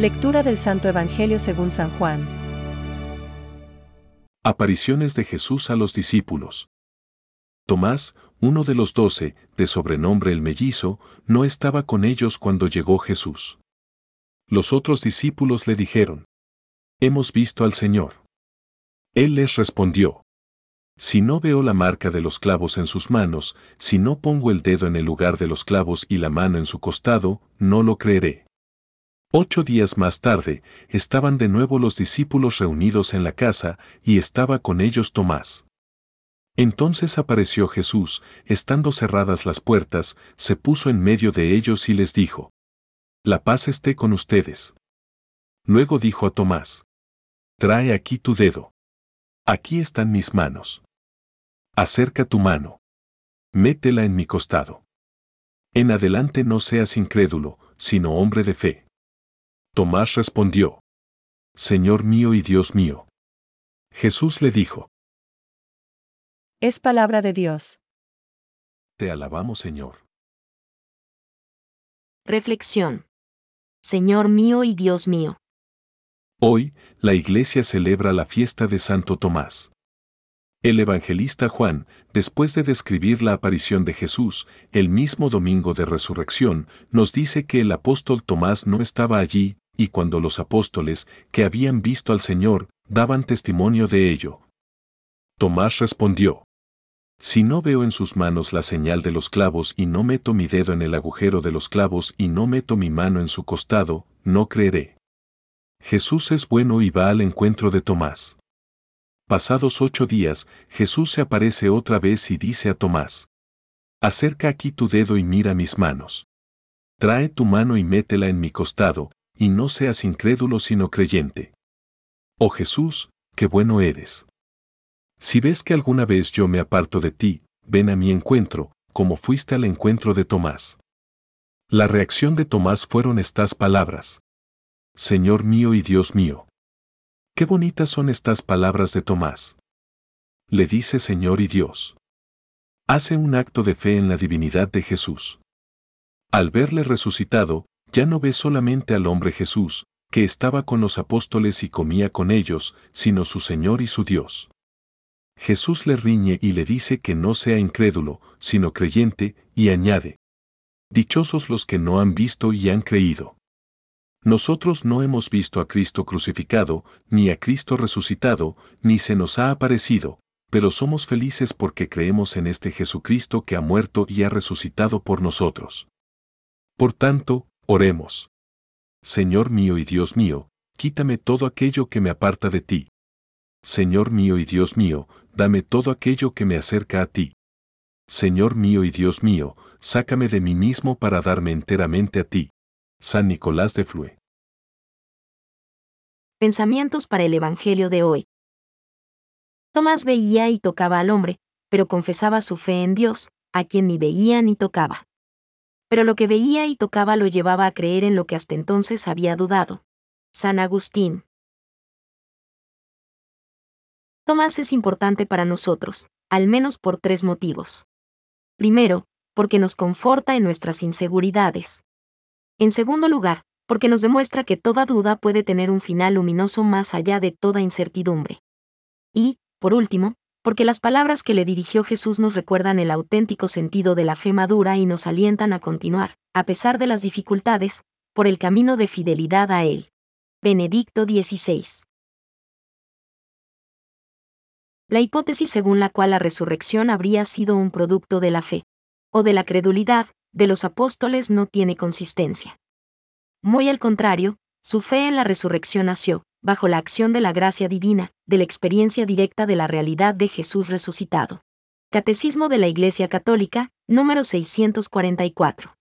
Lectura del Santo Evangelio según San Juan. Apariciones de Jesús a los discípulos. Tomás, uno de los doce, de sobrenombre el mellizo, no estaba con ellos cuando llegó Jesús. Los otros discípulos le dijeron, Hemos visto al Señor. Él les respondió, Si no veo la marca de los clavos en sus manos, si no pongo el dedo en el lugar de los clavos y la mano en su costado, no lo creeré. Ocho días más tarde, estaban de nuevo los discípulos reunidos en la casa, y estaba con ellos Tomás. Entonces apareció Jesús, estando cerradas las puertas, se puso en medio de ellos y les dijo, La paz esté con ustedes. Luego dijo a Tomás, Trae aquí tu dedo. Aquí están mis manos. Acerca tu mano. Métela en mi costado. En adelante no seas incrédulo, sino hombre de fe. Tomás respondió, Señor mío y Dios mío. Jesús le dijo, Es palabra de Dios. Te alabamos Señor. Reflexión. Señor mío y Dios mío. Hoy, la Iglesia celebra la fiesta de Santo Tomás. El evangelista Juan, después de describir la aparición de Jesús, el mismo domingo de resurrección, nos dice que el apóstol Tomás no estaba allí, y cuando los apóstoles, que habían visto al Señor, daban testimonio de ello. Tomás respondió, Si no veo en sus manos la señal de los clavos y no meto mi dedo en el agujero de los clavos y no meto mi mano en su costado, no creeré. Jesús es bueno y va al encuentro de Tomás. Pasados ocho días, Jesús se aparece otra vez y dice a Tomás, Acerca aquí tu dedo y mira mis manos. Trae tu mano y métela en mi costado, y no seas incrédulo sino creyente. Oh Jesús, qué bueno eres. Si ves que alguna vez yo me aparto de ti, ven a mi encuentro, como fuiste al encuentro de Tomás. La reacción de Tomás fueron estas palabras. Señor mío y Dios mío. Qué bonitas son estas palabras de Tomás. Le dice Señor y Dios. Hace un acto de fe en la divinidad de Jesús. Al verle resucitado, ya no ve solamente al hombre Jesús, que estaba con los apóstoles y comía con ellos, sino su Señor y su Dios. Jesús le riñe y le dice que no sea incrédulo, sino creyente, y añade, Dichosos los que no han visto y han creído. Nosotros no hemos visto a Cristo crucificado, ni a Cristo resucitado, ni se nos ha aparecido, pero somos felices porque creemos en este Jesucristo que ha muerto y ha resucitado por nosotros. Por tanto, oremos. Señor mío y Dios mío, quítame todo aquello que me aparta de ti. Señor mío y Dios mío, dame todo aquello que me acerca a ti. Señor mío y Dios mío, sácame de mí mismo para darme enteramente a ti. San Nicolás de Flue. Pensamientos para el Evangelio de hoy. Tomás veía y tocaba al hombre, pero confesaba su fe en Dios, a quien ni veía ni tocaba. Pero lo que veía y tocaba lo llevaba a creer en lo que hasta entonces había dudado. San Agustín. Tomás es importante para nosotros, al menos por tres motivos. Primero, porque nos conforta en nuestras inseguridades. En segundo lugar, porque nos demuestra que toda duda puede tener un final luminoso más allá de toda incertidumbre. Y, por último, porque las palabras que le dirigió Jesús nos recuerdan el auténtico sentido de la fe madura y nos alientan a continuar, a pesar de las dificultades, por el camino de fidelidad a Él. Benedicto XVI. La hipótesis según la cual la resurrección habría sido un producto de la fe, o de la credulidad, de los apóstoles no tiene consistencia. Muy al contrario, su fe en la resurrección nació, bajo la acción de la gracia divina, de la experiencia directa de la realidad de Jesús resucitado. Catecismo de la Iglesia Católica, número 644.